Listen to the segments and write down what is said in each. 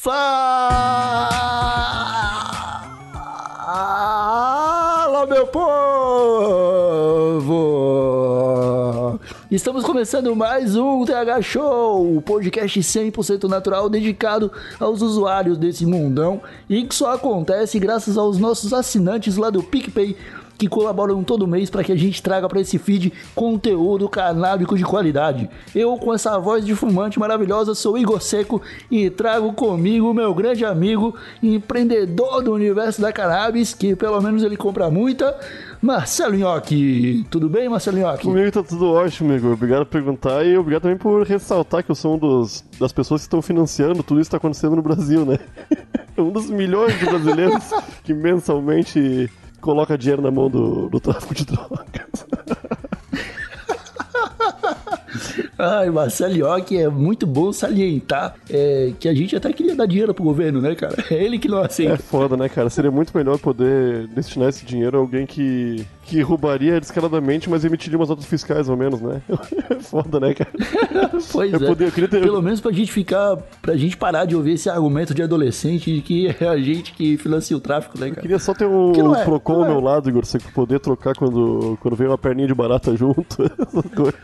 Fala, meu povo! Estamos começando mais um TH Show, o podcast 100% natural dedicado aos usuários desse mundão e que só acontece graças aos nossos assinantes lá do PicPay que colaboram todo mês para que a gente traga para esse feed conteúdo canábico de qualidade. Eu, com essa voz de fumante maravilhosa, sou Igor Seco e trago comigo meu grande amigo, empreendedor do universo da cannabis, que pelo menos ele compra muita, Marcelo Nhoque. Tudo bem, Marcelo Nhoque? Comigo tá tudo ótimo, Igor. Obrigado por perguntar e obrigado também por ressaltar que eu sou um dos, das pessoas que estão financiando tudo isso que está acontecendo no Brasil, né? um dos milhões de brasileiros que mensalmente coloca dinheiro na mão do, do tráfico de drogas. Ai, Marcelo Nhoque, é muito bom salientar é, que a gente até queria dar dinheiro pro governo, né, cara? É ele que não É aceita. foda, né, cara? Seria muito melhor poder destinar esse dinheiro a alguém que, que roubaria descaradamente, mas emitiria umas notas fiscais, ao menos, né? É foda, né, cara? Pois Eu é. poder- eu ter- Pelo menos pra gente ficar. Pra gente parar de ouvir esse argumento de adolescente de que é a gente que financia o tráfico, né, cara? Queria só ter um é, Procon ao é. meu lado, Igor, você poder trocar quando, quando vem uma perninha de barata junto. essas coisas.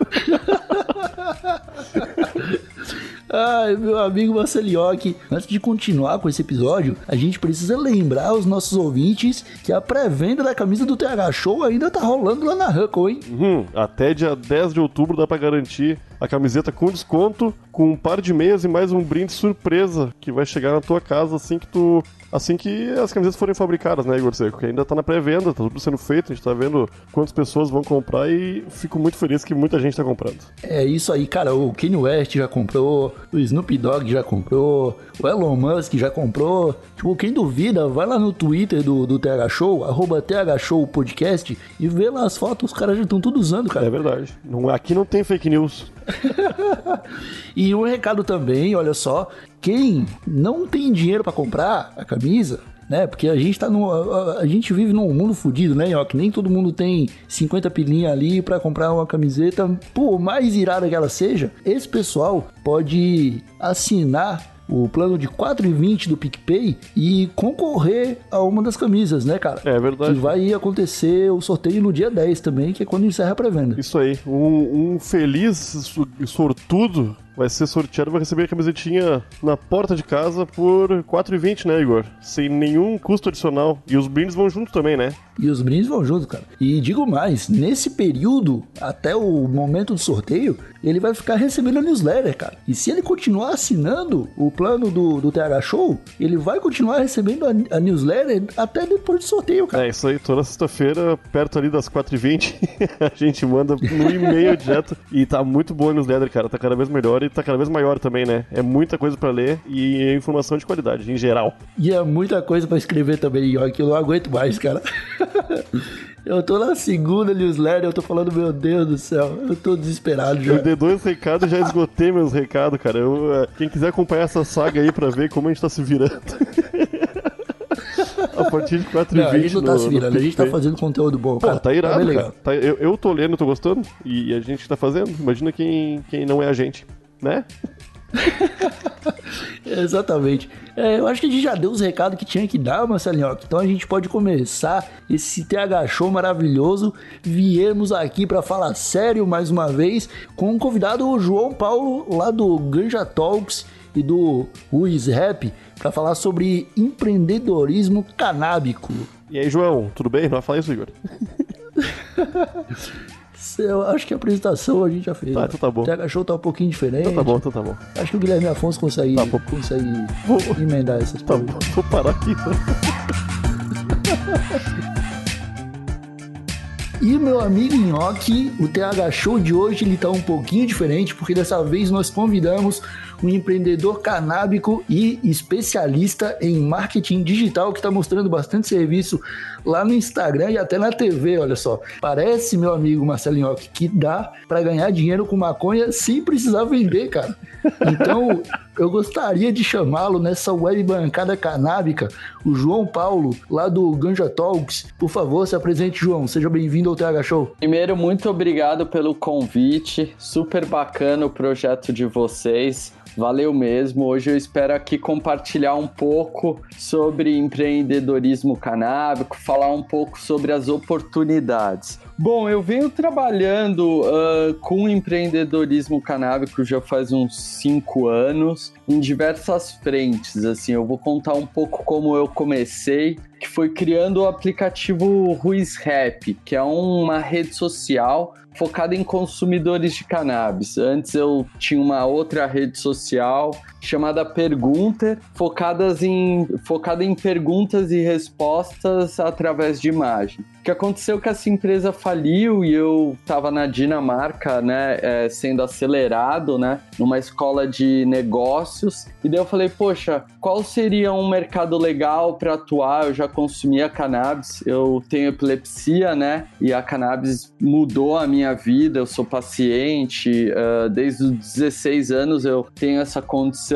Ai, meu amigo Marcelioque, antes de continuar com esse episódio, a gente precisa lembrar aos nossos ouvintes que a pré-venda da camisa do TH Show ainda tá rolando lá na Huckle, hein? Hum, até dia 10 de outubro dá pra garantir a camiseta com desconto, com um par de meias e mais um brinde surpresa que vai chegar na tua casa assim que tu. Assim que as camisetas forem fabricadas, né, Igor Seco? Que ainda tá na pré-venda, tá tudo sendo feito, a gente tá vendo quantas pessoas vão comprar e fico muito feliz que muita gente tá comprando. É isso aí, cara. O Kanye West já comprou, o Snoop Dogg já comprou, o Elon Musk já comprou. Tipo, quem duvida, vai lá no Twitter do, do TH Show, arroba TH Show Podcast, e vê lá as fotos, os caras já estão tudo usando, cara. É verdade. Não, aqui não tem fake news. E um recado também, olha só, quem não tem dinheiro pra comprar a camisa, né? Porque a gente tá no a, a- gente vive num mundo fudido, né, que nem todo mundo tem 50 pilinha ali pra comprar uma camiseta, por mais irada que ela seja, esse pessoal pode assinar o plano de 4,20 do PicPay e concorrer a uma das camisas, né, cara? É verdade. Que vai acontecer o sorteio no dia 10 também, que é quando encerra a pré-venda. Isso aí. Um, um feliz sortudo vai ser sorteado vai receber a camisetinha na porta de casa por 4,20, né, Igor? Sem nenhum custo adicional. E os brindes vão junto também, né? E os brindes vão junto, cara. E digo mais, nesse período, até o momento do sorteio, ele vai ficar recebendo a newsletter, cara. E se ele continuar assinando o plano do, do TH Show, ele vai continuar recebendo a, a newsletter até depois do sorteio, cara. É isso aí, toda sexta-feira, perto ali das 4h20, a gente manda no e-mail direto. E tá muito boa a newsletter, cara. Tá cada vez melhor e tá cada vez maior também, né? É muita coisa pra ler e é informação de qualidade, em geral. E é muita coisa pra escrever também, ó, que eu não aguento mais, cara. Eu tô na segunda newsletter, eu tô falando, meu Deus do céu, eu tô desesperado já. Eu dei dois recados e já esgotei meus recados, cara. Eu, eh, quem quiser acompanhar essa saga aí pra ver como a gente tá se virando. a partir de 4h20 Não, a gente não tá no- se virando, a gente tá fazendo conteúdo bom, Pô, cara. tá irado, bem cara. Tá- eu, eu tô lendo, tô gostando. E a gente tá fazendo. Imagina quem, quem não é a gente, né? Exatamente. É, eu acho que a gente já deu os recados que tinha que dar, Marcelinho. Então a gente pode começar esse TH Show maravilhoso. Viemos aqui para falar sério mais uma vez com o convidado o João Paulo, lá do Ganja Talks e do Ruiz Rap, para falar sobre empreendedorismo canábico. E aí, João, tudo bem? Não vai falar isso, Igor? Eu acho que a apresentação a gente já fez. Tá, então tá bom. O TH Show tá um pouquinho diferente. Então tá bom, então tá bom. Acho que o Guilherme Afonso consegue, Tá consegue Vou- emendar essas Tá coisas. bom, vou parar aqui. então. E meu amigo Nhoque, o TH Show de hoje ele tá um pouquinho diferente, porque dessa vez nós convidamos um empreendedor canábico e especialista em marketing digital que está mostrando bastante serviço lá no Instagram e até na TV, olha só. Parece, meu amigo Marcelinho, que dá para ganhar dinheiro com maconha sem precisar vender, cara. Então, eu gostaria de chamá-lo nessa web bancada canábica, o João Paulo, lá do Ganja Talks. Por favor, se apresente, João. Seja bem-vindo ao TH Show. Primeiro, muito obrigado pelo convite. Super bacana o projeto de vocês. Valeu mesmo. Hoje eu espero aqui compartilhar um pouco sobre empreendedorismo canábico, falar um pouco sobre as oportunidades. Bom, eu venho trabalhando uh, com empreendedorismo canábico já faz uns cinco anos, em diversas frentes. Assim, eu vou contar um pouco como eu comecei, que foi criando o aplicativo Ruiz Rap, que é uma rede social focada em consumidores de cannabis. Antes eu tinha uma outra rede social chamada Pergunter, focadas em, focada em perguntas e respostas através de imagem. O que aconteceu é que essa empresa faliu e eu estava na Dinamarca, né, é, sendo acelerado, né, numa escola de negócios. E daí eu falei, poxa, qual seria um mercado legal para atuar? Eu já consumia cannabis, eu tenho epilepsia, né, e a cannabis mudou a minha vida. Eu sou paciente, uh, desde os 16 anos eu tenho essa condição.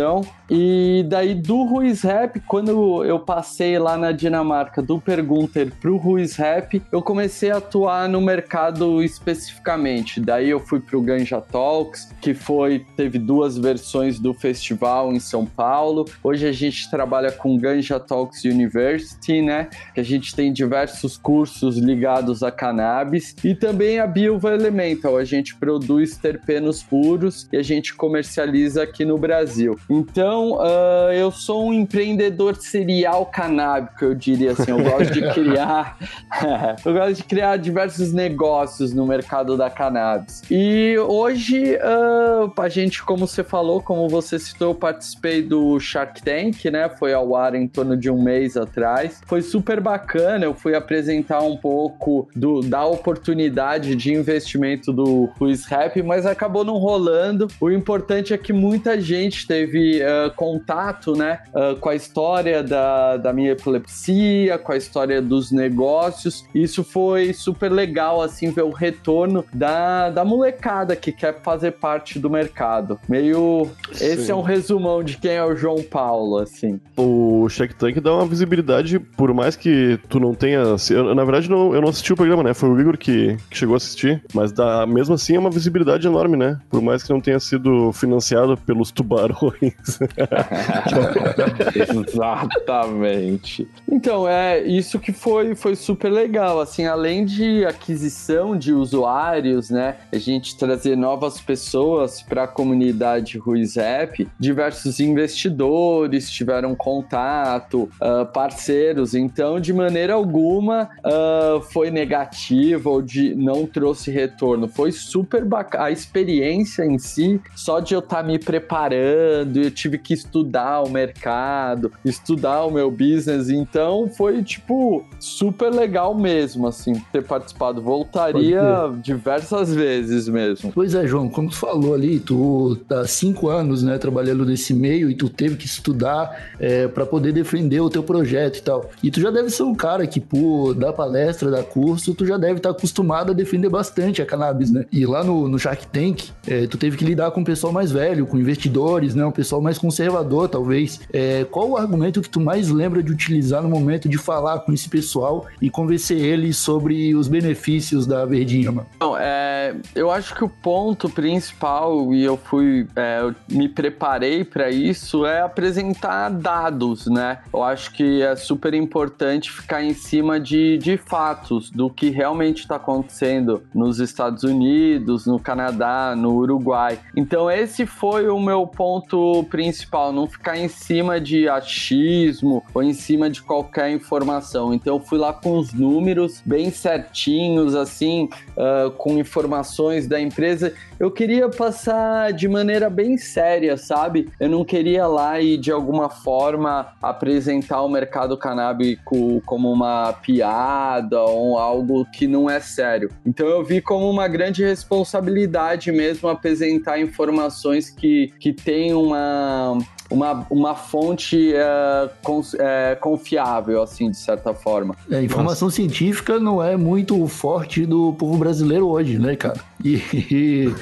E daí do Ruiz Rap, quando eu passei lá na Dinamarca do Pergunter pro Ruiz Rap, eu comecei a atuar no mercado especificamente. Daí eu fui pro Ganja Talks, que foi teve duas versões do festival em São Paulo. Hoje a gente trabalha com Ganja Talks University, né? Que a gente tem diversos cursos ligados a cannabis e também a Bilva Elemental. A gente produz terpenos puros e a gente comercializa aqui no Brasil. Então uh, eu sou um empreendedor serial canábico, eu diria assim. Eu gosto de criar, eu gosto de criar diversos negócios no mercado da cannabis. E hoje, uh, a gente, como você falou, como você citou, eu participei do Shark Tank, né? Foi ao ar em torno de um mês atrás. Foi super bacana. Eu fui apresentar um pouco do, da oportunidade de investimento do Ruiz Rap, mas acabou não rolando. O importante é que muita gente teve uh, contato, né, uh, com a história da, da minha epilepsia, com a história dos negócios. Isso foi super legal, assim, ver o retorno da, da molecada que quer fazer parte do mercado. Meio. Esse Sim. é um resumão de quem é o João Paulo, assim. O Shark Tank dá uma visibilidade, por mais que tu não tenha. Eu, na verdade, não, eu não assisti o programa, né? Foi o Igor que, que chegou a assistir. Mas dá, mesmo assim é uma visibilidade enorme, né? Por mais que não tenha sido financiado pelos tubarões. Exatamente. Então, é isso que foi, foi super legal. Assim, além de aquisição de usuários, né? A gente trazer novas pessoas para a comunidade Ruiz App, diversos investidores tiveram contato, uh, parceiros. Então, de maneira alguma, uh, foi negativo ou de não trouxe retorno. Foi super bacana. A experiência em si, só de eu estar tá me preparando, eu tive que que estudar o mercado, estudar o meu business. Então foi, tipo, super legal mesmo, assim, ter participado. Voltaria diversas vezes mesmo. Pois é, João, como tu falou ali, tu tá cinco anos, né, trabalhando nesse meio e tu teve que estudar é, para poder defender o teu projeto e tal. E tu já deve ser um cara que, por dar palestra, dar curso, tu já deve estar tá acostumado a defender bastante a cannabis, né? E lá no, no Shark Tank, é, tu teve que lidar com o pessoal mais velho, com investidores, né? Pessoal mais conservador, talvez. É, qual o argumento que tu mais lembra de utilizar no momento de falar com esse pessoal e convencer eles sobre os benefícios da verdinha, mano? Não, é, eu acho que o ponto principal, e eu fui, é, eu me preparei para isso, é apresentar dados, né? Eu acho que é super importante ficar em cima de, de fatos, do que realmente está acontecendo nos Estados Unidos, no Canadá, no Uruguai. Então, esse foi o meu ponto principal não ficar em cima de achismo ou em cima de qualquer informação. Então eu fui lá com os números bem certinhos, assim, uh, com informações da empresa eu queria passar de maneira bem séria, sabe? Eu não queria lá e de alguma forma apresentar o mercado canábico como uma piada ou algo que não é sério. Então eu vi como uma grande responsabilidade mesmo apresentar informações que, que têm uma uma, uma fonte é, é, confiável, assim, de certa forma. É, informação Nossa. científica não é muito forte do povo brasileiro hoje, né, cara? E, e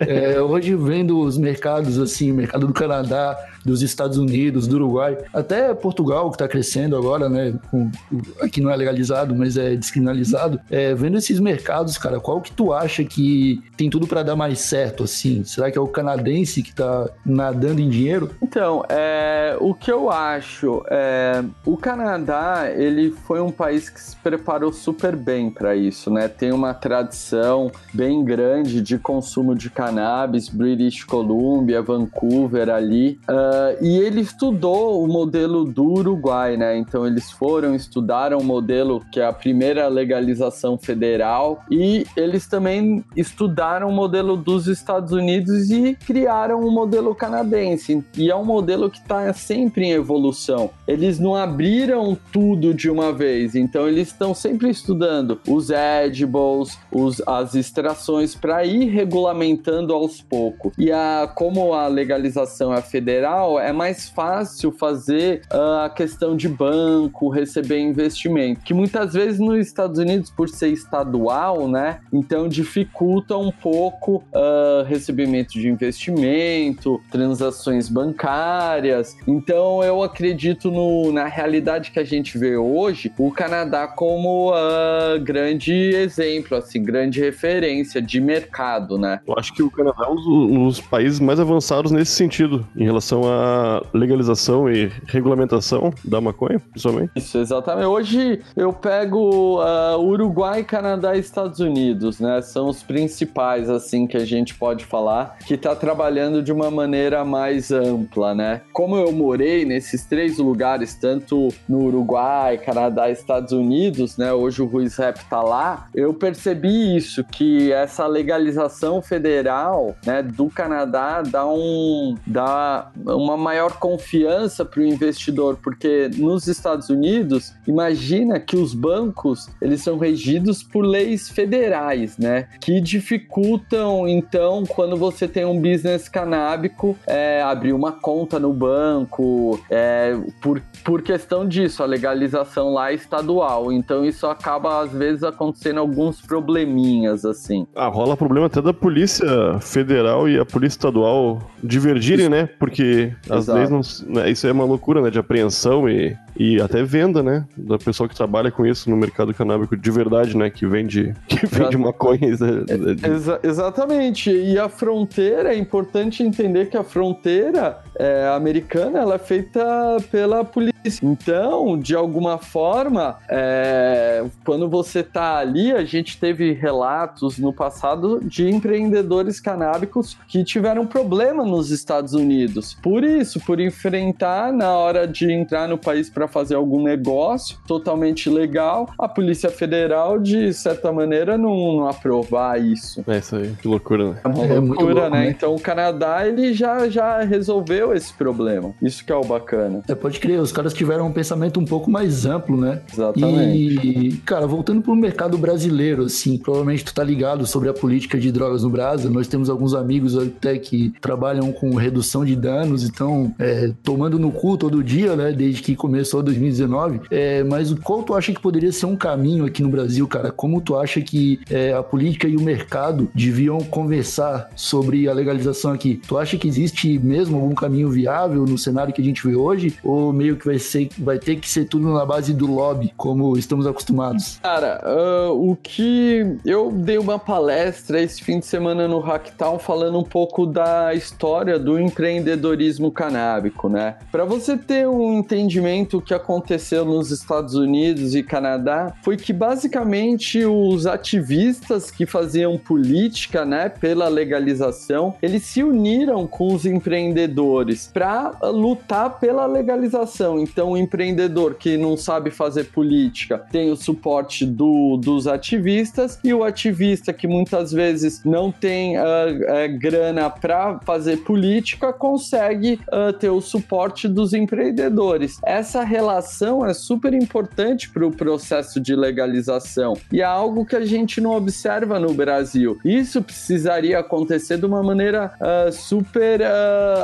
é, hoje vendo os mercados, assim, mercado do Canadá, dos Estados Unidos, do Uruguai, até Portugal, que está crescendo agora, né? Com, aqui não é legalizado, mas é descriminalizado. É, vendo esses mercados, cara, qual que tu acha que tem tudo para dar mais certo, assim? Será que é o canadense que está nadando em dinheiro? Então, é, o que eu acho, é, o Canadá, ele foi um país que se preparou super bem para isso, né? Tem uma tradição bem grande de consumo de cannabis, British Columbia, Vancouver ali. Uh, Uh, e ele estudou o modelo do Uruguai, né? Então eles foram, estudaram o modelo que é a primeira legalização federal e eles também estudaram o modelo dos Estados Unidos e criaram o um modelo canadense. E é um modelo que está sempre em evolução. Eles não abriram tudo de uma vez, então eles estão sempre estudando os edibles, os, as extrações para ir regulamentando aos poucos. E a, como a legalização é federal, é mais fácil fazer uh, a questão de banco, receber investimento, que muitas vezes nos Estados Unidos, por ser estadual, né, então dificulta um pouco uh, recebimento de investimento, transações bancárias. Então eu acredito no, na realidade que a gente vê hoje, o Canadá como uh, grande exemplo, assim, grande referência de mercado, né? Eu acho que o Canadá é um dos países mais avançados nesse sentido, em relação a legalização e regulamentação da maconha, principalmente. Isso, exatamente. Hoje eu pego uh, Uruguai, Canadá e Estados Unidos, né? São os principais, assim, que a gente pode falar, que está trabalhando de uma maneira mais ampla, né? Como eu morei nesses três lugares, tanto no Uruguai, Canadá e Estados Unidos, né? Hoje o Ruiz Rap tá lá, eu percebi isso, que essa legalização federal, né, do Canadá dá um... dá uma maior confiança para o investidor, porque nos Estados Unidos, imagina que os bancos eles são regidos por leis federais, né? Que dificultam, então, quando você tem um business canábico, é, abrir uma conta no banco, é, por, por questão disso, a legalização lá é estadual. Então, isso acaba, às vezes, acontecendo alguns probleminhas, assim. Ah, rola problema até da Polícia Federal e a Polícia Estadual divergirem, né? Porque as Exato. leis não. Né, isso é uma loucura, né? De apreensão e, e até venda, né? Da pessoa que trabalha com isso no mercado canábico de verdade, né? Que vende, que vende maconha. É, exa exatamente. E a fronteira, é importante entender que a fronteira é, americana ela é feita pela polícia. Então, de alguma forma, é, quando você tá ali, a gente teve relatos no passado de empreendedores canábicos que tiveram problema nos Estados Unidos. Por isso, por enfrentar na hora de entrar no país para fazer algum negócio totalmente legal, a Polícia Federal, de certa maneira, não, não aprovar isso. É isso aí, que loucura, né? É uma é loucura, louco, né? né? Então o Canadá, ele já, já resolveu esse problema. Isso que é o bacana. É, pode crer, os caras tiveram um pensamento um pouco mais amplo, né? Exatamente. E, cara, voltando pro mercado brasileiro, assim, provavelmente tu tá ligado sobre a política de drogas no Brasil. Nós temos alguns amigos até que trabalham com redução de danos, então é, tomando no cu todo dia, né? Desde que começou 2019. É, mas qual tu acha que poderia ser um caminho aqui no Brasil, cara? Como tu acha que é, a política e o mercado deviam conversar sobre a legalização aqui? Tu acha que existe mesmo algum caminho viável no cenário que a gente vê hoje? Ou meio que vai ser, vai ter que ser tudo na base do lobby, como estamos acostumados? Cara, uh, o que eu dei uma palestra esse fim de semana no Hacktown falando um pouco da história do empreendedorismo canábico, né? Para você ter um entendimento que aconteceu nos Estados Unidos e Canadá foi que basicamente os ativistas que faziam política, né, pela legalização, eles se uniram com os empreendedores para lutar pela legalização. Então, o empreendedor que não sabe fazer política tem o suporte do, dos ativistas e o ativista que muitas vezes não tem uh, uh, grana para fazer política consegue uh, ter o suporte dos empreendedores. Essa relação é super importante para o processo de legalização e é algo que a gente não observa no Brasil. Isso precisaria acontecer de uma maneira super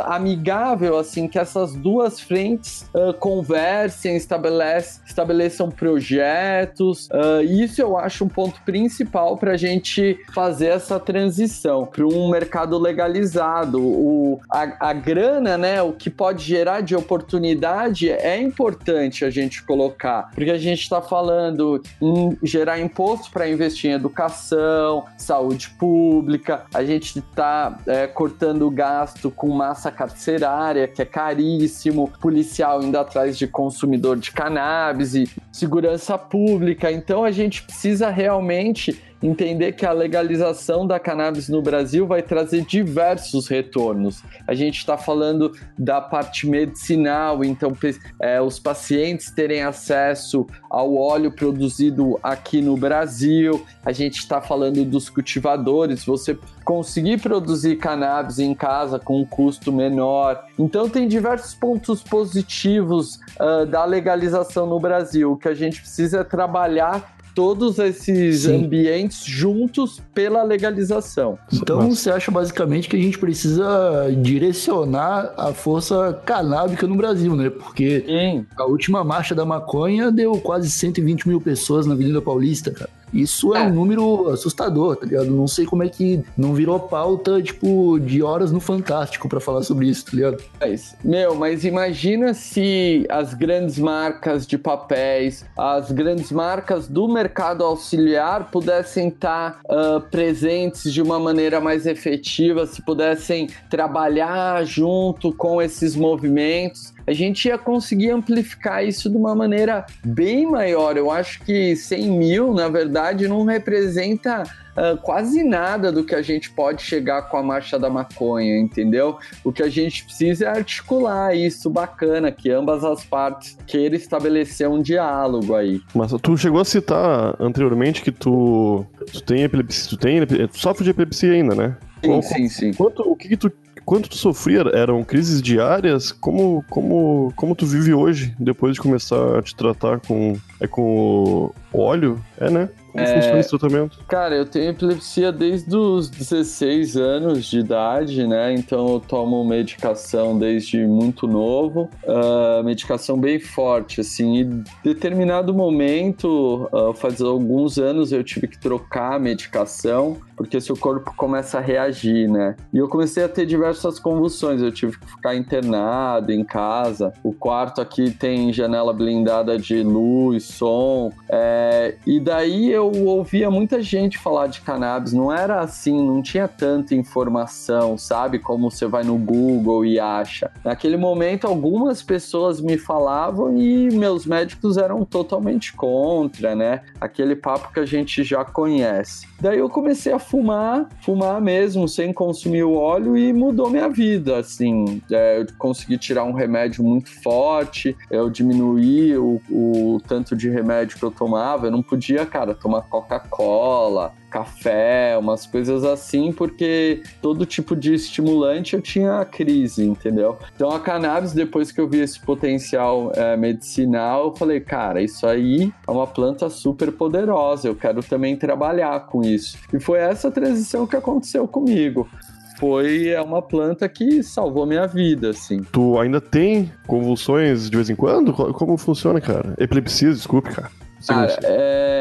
amigável, assim, que essas duas frentes conversem, estabelece, estabeleçam projetos. Uh, isso eu acho um ponto principal para a gente fazer essa transição para um mercado legalizado. O, a, a grana, né, o que pode gerar de oportunidade é importante a gente colocar, porque a gente está falando em gerar imposto para investir em educação, saúde pública, a gente está é, cortando o gasto com massa carcerária, que é caríssimo, policial indo atrás de consumidor de cannabis e segurança pública. Então a gente precisa realmente entender que a legalização da cannabis no Brasil vai trazer diversos retornos. A gente está falando da parte medicinal, então é, os pacientes terem acesso ao óleo produzido aqui no Brasil. A gente está falando dos cultivadores, você conseguir produzir cannabis em casa com um custo menor. Então tem diversos pontos positivos uh, da legalização no Brasil. O que a gente precisa é trabalhar todos esses Sim. ambientes juntos pela legalização. Então você acha basicamente que a gente precisa direcionar a força canábica no Brasil, né? Porque Sim. a última marcha da maconha deu quase 120 mil pessoas na Avenida Paulista, cara. Isso é, é, um número assustador, tá ligado? Não sei como é que não virou pauta, tipo, de horas no Fantástico para falar sobre isso, tá ligado? É isso. Meu, mas imagina se as grandes marcas de papéis, as grandes marcas do mercado auxiliar pudessem estar tá, uh, presentes de uma maneira mais efetiva, se pudessem trabalhar junto com esses movimentos a gente ia conseguir amplificar isso de uma maneira bem maior. Eu acho que 100 mil, na verdade, não representa Uh, quase nada do que a gente pode chegar com a marcha da maconha, entendeu? O que a gente precisa é articular isso bacana, que ambas as partes queiram estabelecer um diálogo aí. Mas tu chegou a citar anteriormente que tu, tu tem epilepsia, tu tem tu sofre de epilepsia ainda, né? Sim, Qual, sim, sim. Quanto, o que, que tu quanto tu sofria? Eram crises diárias? Como, como, como tu vive hoje, depois de começar a te tratar com, é com óleo? É, né? Como é... funciona esse tratamento? Cara, eu tenho epilepsia desde os 16 anos de idade, né? Então eu tomo medicação desde muito novo, uh, medicação bem forte, assim. E em determinado momento, uh, faz alguns anos, eu tive que trocar a medicação porque seu corpo começa a reagir, né? E eu comecei a ter diversas convulsões, eu tive que ficar internado em casa. O quarto aqui tem janela blindada de luz, som, é... e daí eu ouvia muita gente falar de cannabis, não era assim, não tinha tanta informação, sabe? Como você vai no Google e acha. Naquele momento, algumas pessoas me falavam e meus médicos eram totalmente contra, né? Aquele papo que a gente já conhece. Daí eu comecei a fumar, fumar mesmo, sem consumir o óleo e mudou minha vida, assim. É, eu consegui tirar um remédio muito forte, eu diminuí o, o tanto de remédio que eu tomava, eu não podia, cara, tomar Coca-Cola, café, umas coisas assim, porque todo tipo de estimulante eu tinha crise, entendeu? Então a cannabis, depois que eu vi esse potencial é, medicinal, eu falei, cara, isso aí é uma planta super poderosa, eu quero também trabalhar com isso. E foi essa transição que aconteceu comigo foi é uma planta que salvou minha vida, assim. Tu ainda tem convulsões de vez em quando? Como funciona, cara? Epilepsia, desculpe, cara. Cara, é,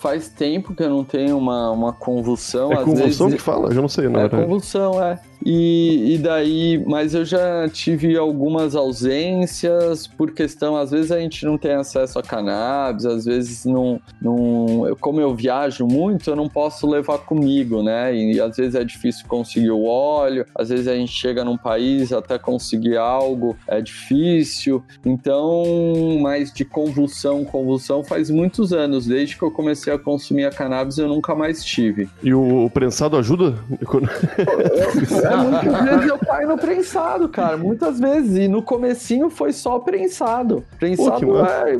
faz tempo que eu não tenho uma, uma convulsão. É convulsão vezes... que fala? Eu não sei, não. É convulsão, é. E, e daí, mas eu já tive algumas ausências por questão, às vezes a gente não tem acesso a cannabis, às vezes não, não como eu viajo muito, eu não posso levar comigo, né? E, às vezes é difícil conseguir o óleo, às vezes a gente chega num país até conseguir algo é difícil. Então, mais de convulsão, convulsão faz muitos anos, desde que eu comecei a consumir a cannabis eu nunca mais tive. E o, o prensado ajuda? É, muitas vezes eu caio no prensado, cara. Muitas vezes. E no comecinho foi só prensado. Prensado Pô, é...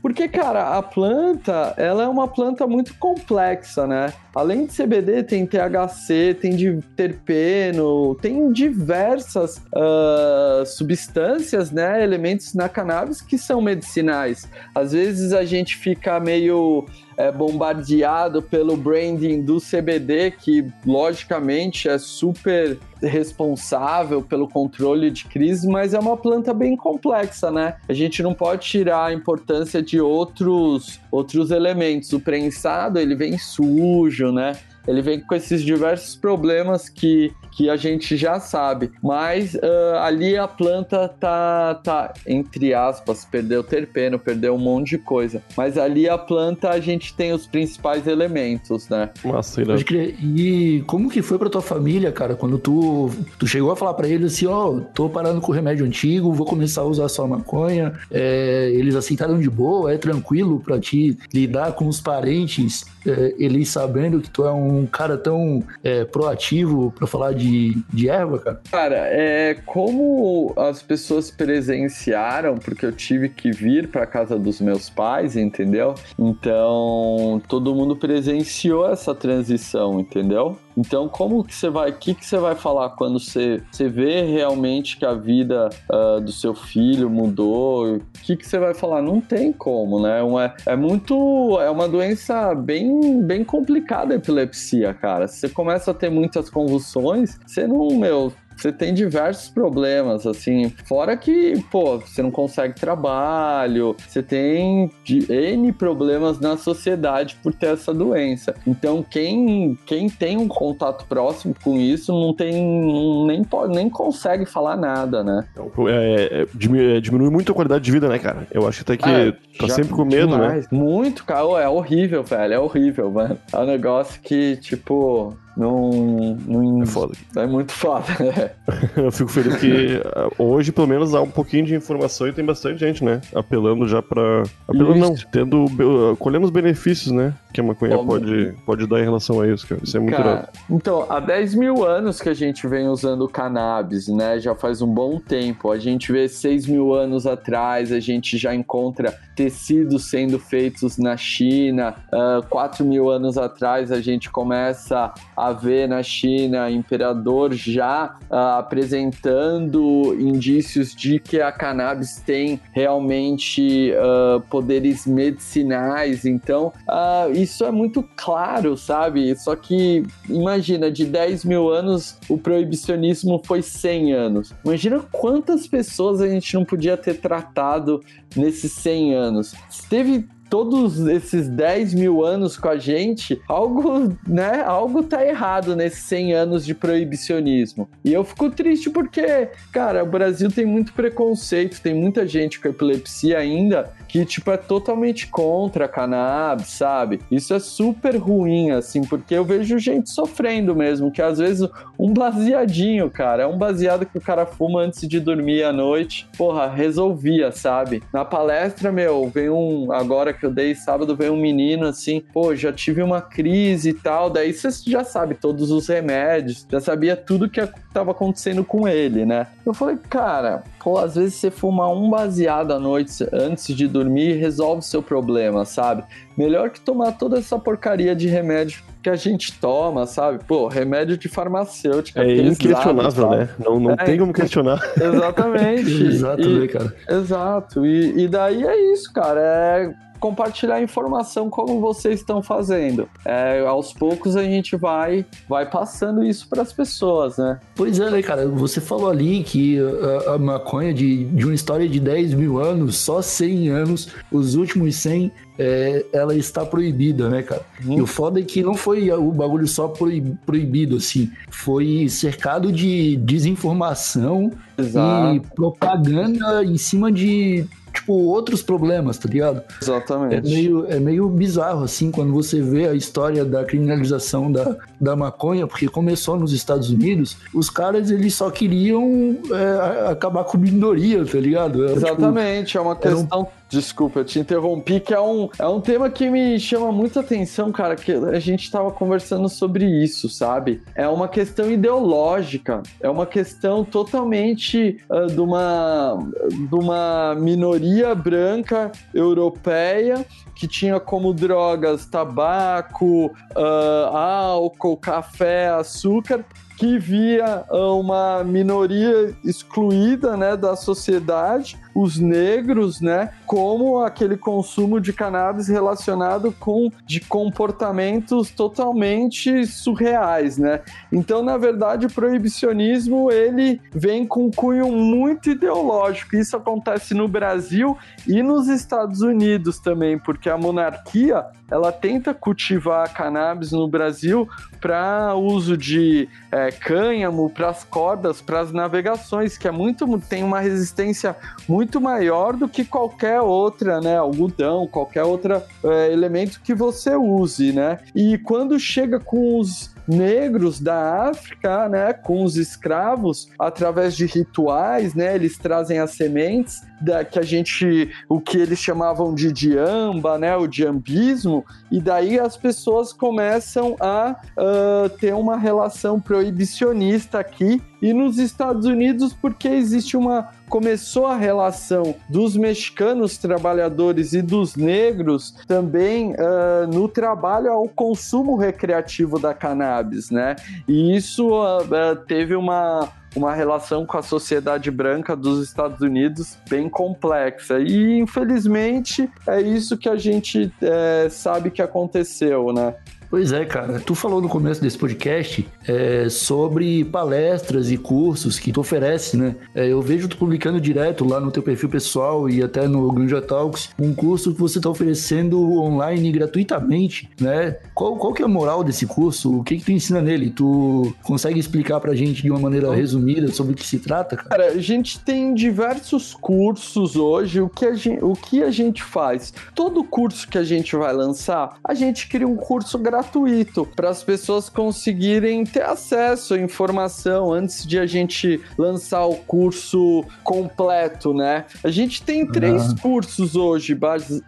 Porque, cara, a planta, ela é uma planta muito complexa, né? Além de CBD, tem THC, tem de terpeno, tem diversas uh, substâncias, né? Elementos na cannabis que são medicinais. Às vezes a gente fica meio é, bombardeado pelo branding do CBD, que logicamente é super responsável pelo controle de crise, mas é uma planta bem complexa, né? A gente não pode tirar a importância de outros outros elementos. O prensado, ele vem sujo, né? Ele vem com esses diversos problemas que que a gente já sabe. Mas uh, ali a planta tá, tá, entre aspas, perdeu terpeno, perdeu um monte de coisa. Mas ali a planta a gente tem os principais elementos, né? Nossa, Pode crer. E como que foi pra tua família, cara, quando tu, tu chegou a falar para eles assim, ó, oh, tô parando com o remédio antigo, vou começar a usar só maconha. É, eles aceitaram de boa, é tranquilo para ti lidar com os parentes, é, eles sabendo que tu é um cara tão é, proativo para falar de de, de erva, cara? Cara, é como as pessoas presenciaram, porque eu tive que vir para casa dos meus pais, entendeu? Então, todo mundo presenciou essa transição, entendeu? Então, como que você vai, o que, que você vai falar quando você, você vê realmente que a vida uh, do seu filho mudou? O que, que você vai falar? Não tem como, né? Uma, é muito, é uma doença bem, bem complicada a epilepsia, cara. Você começa a ter muitas convulsões, você não, meu, você tem diversos problemas, assim, fora que, pô, você não consegue trabalho, você tem N problemas na sociedade por ter essa doença. Então, quem, quem tem um contato próximo com isso não tem, nem, pode, nem consegue falar nada, né? Então, é, é, diminui, é, diminui, muito a qualidade de vida, né, cara? Eu acho até que ah, tá sempre com medo, né? demais. né? Muito, cara, é horrível, velho, é horrível, mano. É um negócio que, tipo, não, não. É foda. É muito foda, né? Eu fico feliz que ah, hoje, pelo menos, há um pouquinho de informação e tem bastante gente, né? Apelando já pra. Apelando isso. não, tendo. colhendo os benefícios, né? Que a maconha pode, pode dar em relação a isso, cara. Isso é muito cara, Então, há 10 mil anos que a gente vem usando cannabis, né? Já faz um bom tempo. A gente vê 6 mil anos atrás, a gente já encontra tecidos sendo feitos na China. Uh, ah, 4 mil anos atrás, a gente começa a ver na China imperador já uh, apresentando indícios de que a cannabis tem realmente uh, poderes medicinais. Então, uh, isso é muito claro, sabe? Só que imagina, de 10 mil anos, o proibicionismo foi 100 anos. Imagina quantas pessoas a gente não podia ter tratado nesses 100 anos. Teve todos esses 10 mil anos com a gente, algo, né, algo tá errado nesses 100 anos de proibicionismo. E eu fico triste porque, cara, o Brasil tem muito preconceito, tem muita gente com epilepsia ainda que, tipo, é totalmente contra a cannabis, sabe? Isso é super ruim, assim, porque eu vejo gente sofrendo mesmo, que às vezes um baseadinho, cara, é um baseado que o cara fuma antes de dormir à noite, porra, resolvia, sabe? Na palestra, meu, vem um, agora que eu dei sábado, vem um menino assim, pô, já tive uma crise e tal, daí você já sabe todos os remédios, já sabia tudo que estava acontecendo com ele, né? Eu falei, cara, pô, às vezes você fuma um baseado à noite antes de dormir resolve seu problema, sabe? Melhor que tomar toda essa porcaria de remédio que a gente toma, sabe? Pô, remédio de farmacêutica. É pesado, inquestionável, sabe? né? Não, não é, tem como questionar. Exatamente. Exato, e, né, cara? Exato. E, e daí é isso, cara. É compartilhar informação como vocês estão fazendo. É, aos poucos a gente vai, vai passando isso para as pessoas, né? Pois é, né, cara? Você falou ali que a, a, maconha de, de uma história de 10 mil anos, só 100 anos, os últimos 100, é, ela está proibida, né, cara? Hum. E o foda é que não foi o bagulho só proibido, assim. Foi cercado de desinformação Exato. e propaganda em cima de tipo, outros problemas, tá ligado? Exatamente. É meio, é meio bizarro, assim, quando você vê a história da criminalização da, da maconha, porque começou nos Estados Unidos, os caras, eles só queriam é, acabar com minoria, tá ligado? Era, tipo, Exatamente, tipo, é uma questão desculpa, eu te interrompi, que é um, é um tema que me chama muita atenção, cara, que a gente tava conversando sobre isso, sabe? É uma questão ideológica, é uma questão totalmente uh, de, uma, de uma minoria branca europeia que tinha como drogas tabaco, uh, álcool, café, açúcar, que via uma minoria excluída né, da sociedade os negros, né, como aquele consumo de cannabis relacionado com de comportamentos totalmente surreais, né? Então, na verdade, o proibicionismo ele vem com cunho muito ideológico. Isso acontece no Brasil e nos Estados Unidos também, porque a monarquia ela tenta cultivar a cannabis no Brasil para uso de é, cânhamo, para as cordas, para as navegações, que é muito tem uma resistência muito muito maior do que qualquer outra, né, algodão, qualquer outro é, elemento que você use, né? E quando chega com os negros da África, né, com os escravos, através de rituais, né, eles trazem as sementes da, que a gente, o que eles chamavam de diamba, né, o diambismo, e daí as pessoas começam a uh, ter uma relação proibicionista aqui e nos Estados Unidos porque existe uma começou a relação dos mexicanos trabalhadores e dos negros também uh, no trabalho ao consumo recreativo da cannabis, né? E isso uh, teve uma uma relação com a sociedade branca dos Estados Unidos bem complexa. E, infelizmente, é isso que a gente é, sabe que aconteceu, né? Pois é, cara. Tu falou no começo desse podcast é, sobre palestras e cursos que tu oferece, né? É, eu vejo tu publicando direto lá no teu perfil pessoal e até no Granja Talks um curso que você está oferecendo online gratuitamente, né? Qual, qual que é a moral desse curso? O que que tu ensina nele? Tu consegue explicar pra gente de uma maneira resumida sobre o que se trata, cara? Cara, a gente tem diversos cursos hoje. O que a gente, o que a gente faz? Todo curso que a gente vai lançar, a gente cria um curso gratuito gratuito para as pessoas conseguirem ter acesso à informação antes de a gente lançar o curso completo, né? A gente tem três cursos hoje,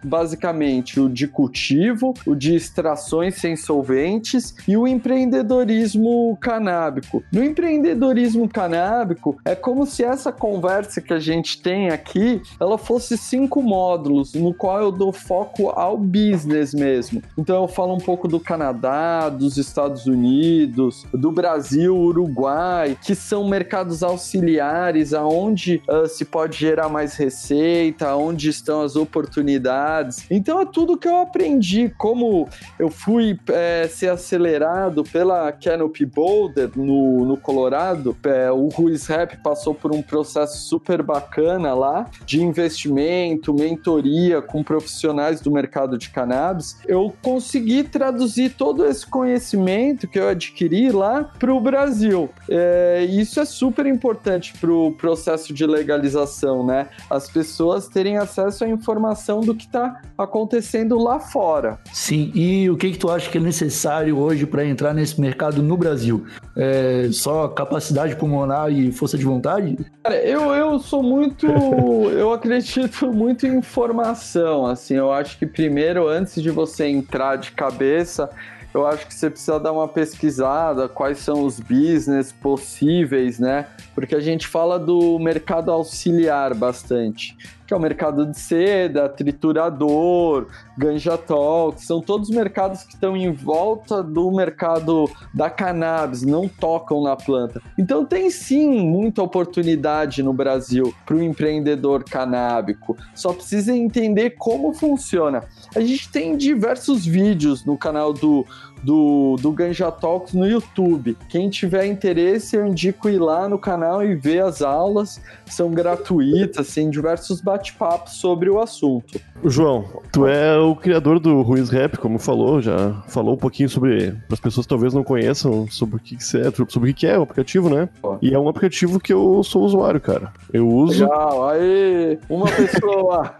basicamente: o de cultivo, o de extrações sem solventes e o empreendedorismo canábico. No empreendedorismo canábico, é como se essa conversa que a gente tem aqui, ela fosse cinco módulos, no qual eu dou foco ao business mesmo. Então eu falo um pouco do cannabis Canadá, dos Estados Unidos, do Brasil, Uruguai, que são mercados auxiliares aonde uh, se pode gerar mais receita, onde estão as oportunidades. Então é tudo que eu aprendi, como eu fui é, ser acelerado pela Canopy Boulder no, no Colorado, é, o Ruiz Rap passou por um processo super bacana lá de investimento, mentoria com profissionais do mercado de cannabis. Eu consegui traduzir todo esse conhecimento que eu adquiri lá para o Brasil. É, isso é super importante para o processo de legalização, né? As pessoas terem acesso à informação do que está acontecendo lá fora. Sim, e o que, que tu acha que é necessário hoje para entrar nesse mercado no Brasil? É só capacidade pulmonar e força de vontade? Cara, eu, eu sou muito. eu acredito muito em informação. Assim, eu acho que primeiro, antes de você entrar de cabeça, eu acho que você precisa dar uma pesquisada, quais são os business possíveis, né? Porque a gente fala do mercado auxiliar bastante, que é o mercado de seda, triturador, ganja talk, são todos mercados que estão em volta do mercado da cannabis, não tocam na planta. Então tem sim muita oportunidade no Brasil para o empreendedor canábico, só precisa entender como funciona. A gente tem diversos vídeos no canal do do, do Ganja Talks no YouTube. Quem tiver interesse, eu indico ir lá no canal e ver as aulas. São gratuitas, tem diversos bate-papos sobre o assunto. João, tu é o criador do Ruiz Rap, como falou, já falou um pouquinho sobre, para as pessoas que talvez não conheçam, sobre o que, que é, sobre o que é o aplicativo, né? E é um aplicativo que eu sou usuário, cara. Eu uso. Legal, aí, uma pessoa.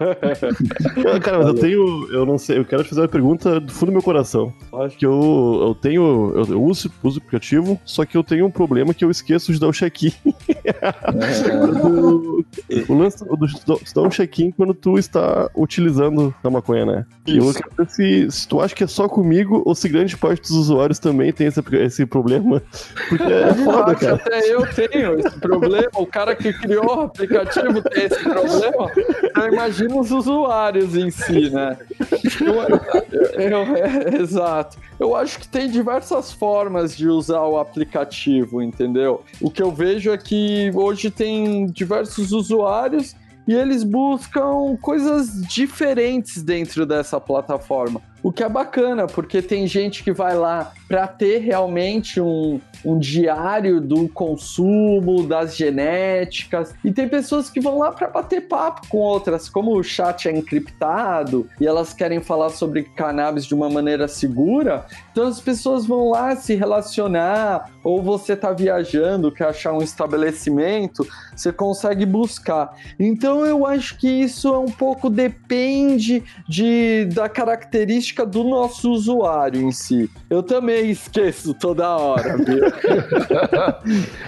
cara, mas eu tenho, eu não sei, eu quero te fazer uma pergunta do fundo do meu coração. Acho que eu, eu tenho, eu, eu uso, uso o aplicativo, só que eu tenho um problema que eu esqueço de dar o check-in. o lance do, dá um check-in quando tu está utilizando a maconha, né? E eu quero se, se tu acha que é só comigo ou se grande parte dos usuários também tem esse, esse problema. Porque é foda, Acho cara. até eu tenho esse problema. O cara que criou o aplicativo tem esse problema. Então imagina os usuários em si, né? Eu- eu- é, exato. Eu acho que tem diversas formas de usar o aplicativo, entendeu? O que eu vejo é que hoje tem diversos usuários e eles buscam coisas diferentes dentro dessa plataforma. O que é bacana, porque tem gente que vai lá para ter realmente um, um diário do consumo, das genéticas, e tem pessoas que vão lá para bater papo com outras, como o chat é encriptado e elas querem falar sobre cannabis de uma maneira segura, então as pessoas vão lá se relacionar, ou você tá viajando, quer achar um estabelecimento, você consegue buscar. Então eu acho que isso é um pouco depende de, da característica do nosso usuário em si. Eu também esqueço toda hora, viu?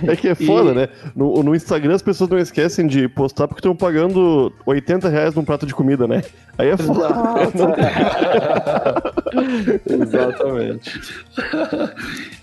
É que é foda, né? No, no Instagram as pessoas não esquecem de postar porque estão pagando 80 reais num prato de comida, né? Aí é foda. Exatamente.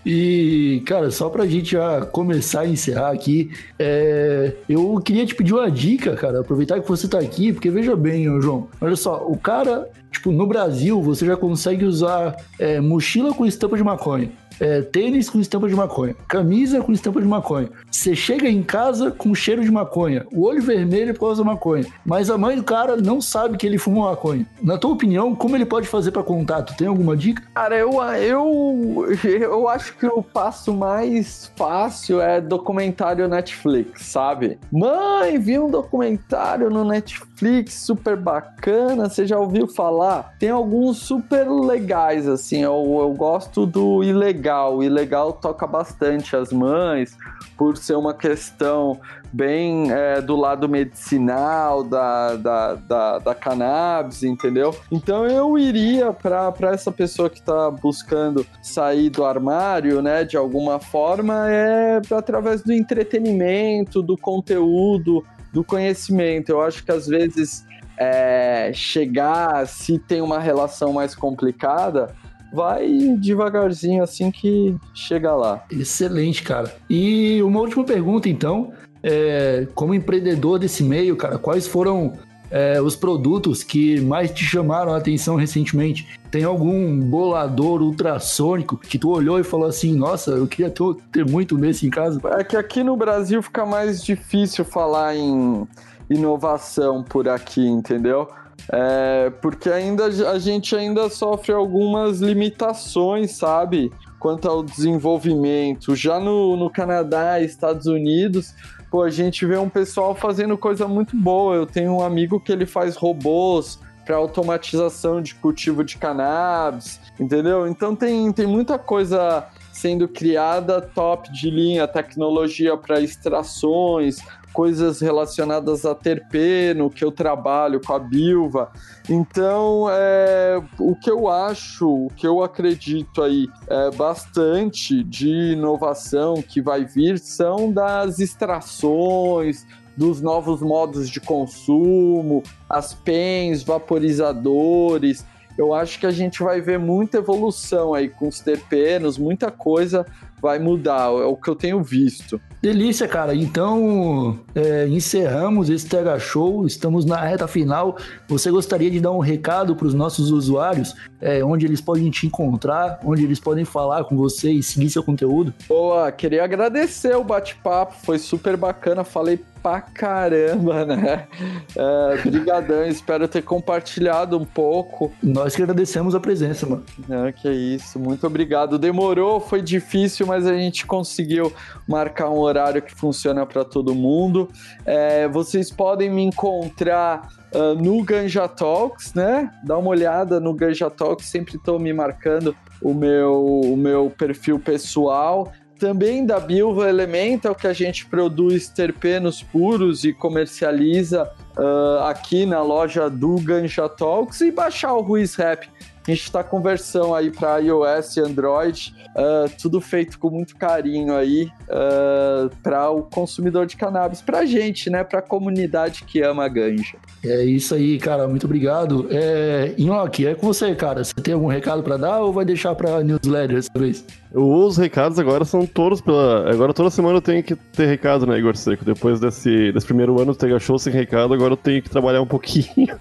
E, cara, só pra gente já começar a encerrar aqui, é, eu queria te pedir uma dica, cara, aproveitar que você tá aqui, porque veja bem, João, olha só, o cara, tipo, no Brasil, você já consegue usar é, mochila com estampa de maconha. é, tênis com estampa de maconha, camisa com estampa de maconha. Você chega em casa com cheiro de maconha, o olho vermelho por causa da maconha, mas a mãe do cara não sabe que ele fuma maconha. Na tua opinião, como ele pode fazer pra contato? Tem alguma dica? Cara, eu, eu, eu acho que o passo mais fácil é documentário Netflix, sabe? Mãe, vi um documentário no Netflix super bacana, você já ouviu falar? Tem alguns super legais, assim, eu, eu gosto do Ilegal. O Ilegal toca bastante as mães, por ser uma questão bem é, do lado medicinal da, da, da, da, cannabis, entendeu? Então eu iria para essa pessoa que está buscando sair do armário, né, de alguma forma, é através do entretenimento, do conteúdo, do conhecimento. Eu acho que às vezes é, chegar, se tem uma relação mais complicada, vai devagarzinho assim que chega lá. Excelente, cara. E uma última pergunta, então. É, como empreendedor desse meio, cara, quais foram é, os produtos que mais te chamaram a atenção recentemente? Tem algum bolador ultrassônico que tu olhou e falou assim, nossa, eu queria ter, ter muito desse em casa? É que aqui no Brasil fica mais difícil falar em inovação por aqui, entendeu? É, porque ainda a gente ainda sofre algumas limitações, sabe? Quanto ao desenvolvimento. Já no, no Canadá e Estados Unidos, pô, a gente vê um pessoal fazendo coisa muito boa. Eu tenho um amigo que ele faz robôs para automatização de cultivo de cannabis, entendeu? Então tem, tem muita coisa sendo criada top de linha, tecnologia para extrações, coisas relacionadas a terpeno, que eu trabalho com a Bilva. Então, é, o que eu acho, o que eu acredito aí é, bastante de inovação que vai vir são das extrações, dos novos modos de consumo, as pens, vaporizadores. Eu acho que a gente vai ver muita evolução aí com os terpenos, muita coisa vai mudar, é o que eu tenho visto. Delícia, cara. Então, é, encerramos esse TH Show. Estamos na reta final. Você gostaria de dar um recado para os nossos usuários? É, onde eles podem te encontrar? Onde eles podem falar com você e seguir seu conteúdo? Boa, queria agradecer o bate-papo. Foi super bacana. Falei pra caramba, né? É, brigadão. Espero ter compartilhado um pouco. Nós que agradecemos a presença, mano. Não, que isso. Muito obrigado. Demorou, foi difícil, mas a gente conseguiu marcar um horário que funciona para todo mundo. É, vocês podem me encontrar uh, no Ganja Talks, né? Dá uma olhada no Ganja Talks, sempre estou me marcando o meu, o meu perfil pessoal. Também da Bilva Elemental, que a gente produz terpenos puros e comercializa uh, aqui na loja do Ganja Talks e baixar o Ruiz Rap. A gente está com versão aí para iOS e Android, uh, tudo feito com muito carinho aí uh, para o consumidor de cannabis, para a gente, né? Para a comunidade que ama a ganja. É isso aí, cara. Muito obrigado. É, Inhoque, é com você, cara. Você tem algum recado para dar ou vai deixar para newsletter dessa vez? Os recados agora são todos pela. Agora toda semana eu tenho que ter recado, né, Igor Seco? Depois desse, desse primeiro ano do Tega Show sem recado, agora eu tenho que trabalhar um pouquinho.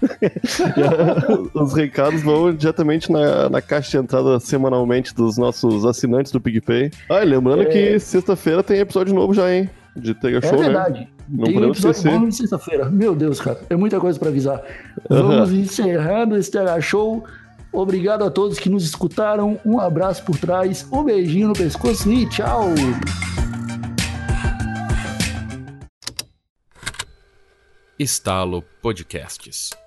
Os recados vão diretamente na, na caixa de entrada semanalmente dos nossos assinantes do PicPay. Ah, e lembrando é... que sexta-feira tem episódio novo já, hein? De Tega Show, é verdade. Né? Não tem um episódio esquecer. bom de sexta-feira. Meu Deus, cara. É muita coisa para avisar. Vamos encerrando esse Tega Show. Obrigado a todos que nos escutaram. Um abraço por trás, um beijinho no pescoço e tchau! Estalo Podcasts.